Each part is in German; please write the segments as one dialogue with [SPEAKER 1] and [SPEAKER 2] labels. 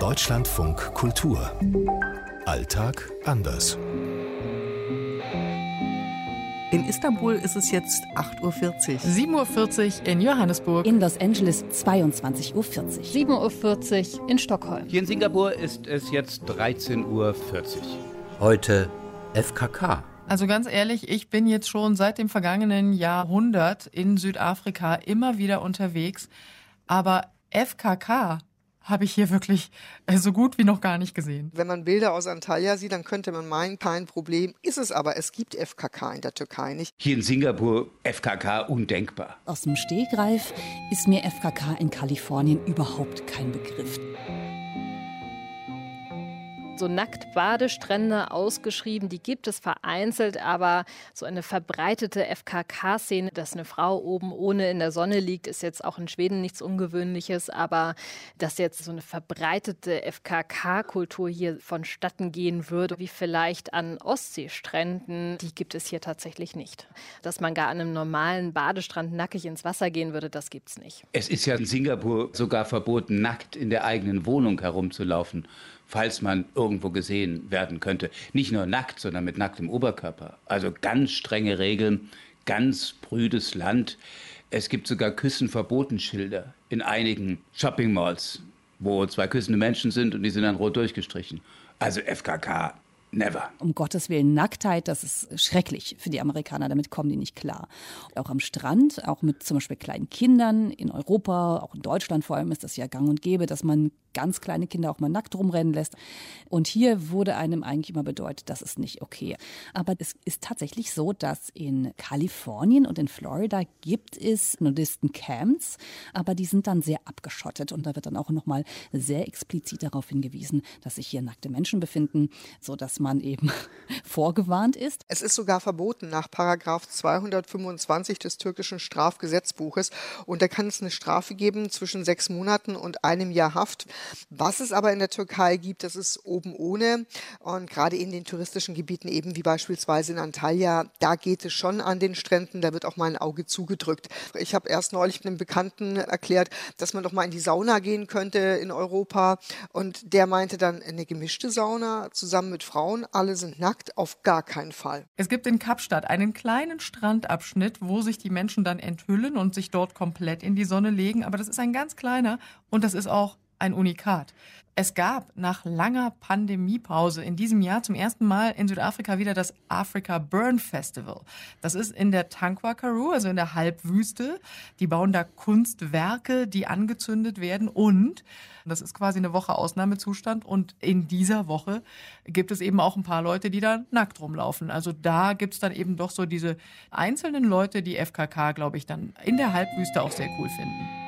[SPEAKER 1] Deutschlandfunk Kultur. Alltag anders.
[SPEAKER 2] In Istanbul ist es jetzt 8.40 Uhr.
[SPEAKER 3] 7.40 Uhr in Johannesburg.
[SPEAKER 4] In Los Angeles 22.40 Uhr.
[SPEAKER 5] 7.40 Uhr in Stockholm.
[SPEAKER 6] Hier in Singapur ist es jetzt 13.40 Uhr.
[SPEAKER 7] Heute FKK.
[SPEAKER 3] Also ganz ehrlich, ich bin jetzt schon seit dem vergangenen Jahrhundert in Südafrika immer wieder unterwegs. Aber FKK habe ich hier wirklich äh, so gut wie noch gar nicht gesehen.
[SPEAKER 8] Wenn man Bilder aus Antalya sieht, dann könnte man meinen, kein Problem. Ist es aber, es gibt FKK in der Türkei nicht.
[SPEAKER 6] Hier in Singapur FKK undenkbar.
[SPEAKER 4] Aus dem Stehgreif ist mir FKK in Kalifornien überhaupt kein Begriff
[SPEAKER 5] so Nacktbadestrände ausgeschrieben. Die gibt es vereinzelt, aber so eine verbreitete FKK-Szene, dass eine Frau oben ohne in der Sonne liegt, ist jetzt auch in Schweden nichts Ungewöhnliches. Aber dass jetzt so eine verbreitete FKK-Kultur hier vonstatten gehen würde, wie vielleicht an Ostseestränden, die gibt es hier tatsächlich nicht. Dass man gar an einem normalen Badestrand nackig ins Wasser gehen würde, das gibt es nicht.
[SPEAKER 6] Es ist ja in Singapur sogar verboten, nackt in der eigenen Wohnung herumzulaufen falls man irgendwo gesehen werden könnte. Nicht nur nackt, sondern mit nacktem Oberkörper. Also ganz strenge Regeln, ganz prüdes Land. Es gibt sogar Küssenverbotenschilder in einigen Shopping Malls, wo zwei küssende Menschen sind und die sind dann rot durchgestrichen. Also FKK Never.
[SPEAKER 4] Um Gottes Willen, Nacktheit, das ist schrecklich für die Amerikaner, damit kommen die nicht klar. Auch am Strand, auch mit zum Beispiel kleinen Kindern in Europa, auch in Deutschland vor allem ist das ja gang und gäbe, dass man ganz kleine Kinder auch mal nackt rumrennen lässt. Und hier wurde einem eigentlich immer bedeutet, das ist nicht okay. Aber es ist tatsächlich so, dass in Kalifornien und in Florida gibt es Nudisten-Camps, aber die sind dann sehr abgeschottet und da wird dann auch nochmal sehr explizit darauf hingewiesen, dass sich hier nackte Menschen befinden, so dass man eben vorgewarnt ist.
[SPEAKER 8] Es ist sogar verboten nach Paragraph 225 des türkischen Strafgesetzbuches und da kann es eine Strafe geben zwischen sechs Monaten und einem Jahr Haft. Was es aber in der Türkei gibt, das ist oben ohne und gerade in den touristischen Gebieten eben wie beispielsweise in Antalya, da geht es schon an den Stränden, da wird auch mal ein Auge zugedrückt. Ich habe erst neulich einem Bekannten erklärt, dass man doch mal in die Sauna gehen könnte in Europa und der meinte dann eine gemischte Sauna zusammen mit Frauen Frauen, alle sind nackt, auf gar keinen Fall.
[SPEAKER 3] Es gibt in Kapstadt einen kleinen Strandabschnitt, wo sich die Menschen dann enthüllen und sich dort komplett in die Sonne legen, aber das ist ein ganz kleiner und das ist auch ein Unikat. Es gab nach langer Pandemiepause in diesem Jahr zum ersten Mal in Südafrika wieder das Africa Burn Festival. Das ist in der Tankwa Karoo, also in der Halbwüste. Die bauen da Kunstwerke, die angezündet werden und das ist quasi eine Woche Ausnahmezustand und in dieser Woche gibt es eben auch ein paar Leute, die da nackt rumlaufen. Also da gibt es dann eben doch so diese einzelnen Leute, die FKK, glaube ich, dann in der Halbwüste auch sehr cool finden.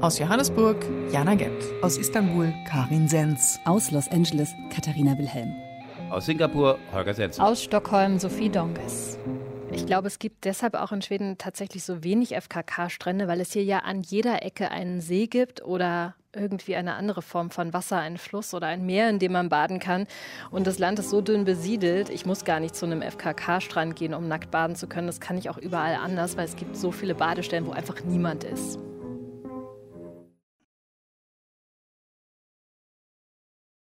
[SPEAKER 3] Aus Johannesburg, Jana Gent.
[SPEAKER 2] Aus Istanbul, Karin Sens.
[SPEAKER 4] Aus Los Angeles, Katharina Wilhelm.
[SPEAKER 6] Aus Singapur, Holger Setz.
[SPEAKER 5] Aus Stockholm, Sophie Donges. Ich glaube, es gibt deshalb auch in Schweden tatsächlich so wenig FKK-Strände, weil es hier ja an jeder Ecke einen See gibt oder irgendwie eine andere Form von Wasser, einen Fluss oder ein Meer, in dem man baden kann. Und das Land ist so dünn besiedelt, ich muss gar nicht zu einem FKK-Strand gehen, um nackt baden zu können. Das kann ich auch überall anders, weil es gibt so viele Badestellen, wo einfach niemand ist.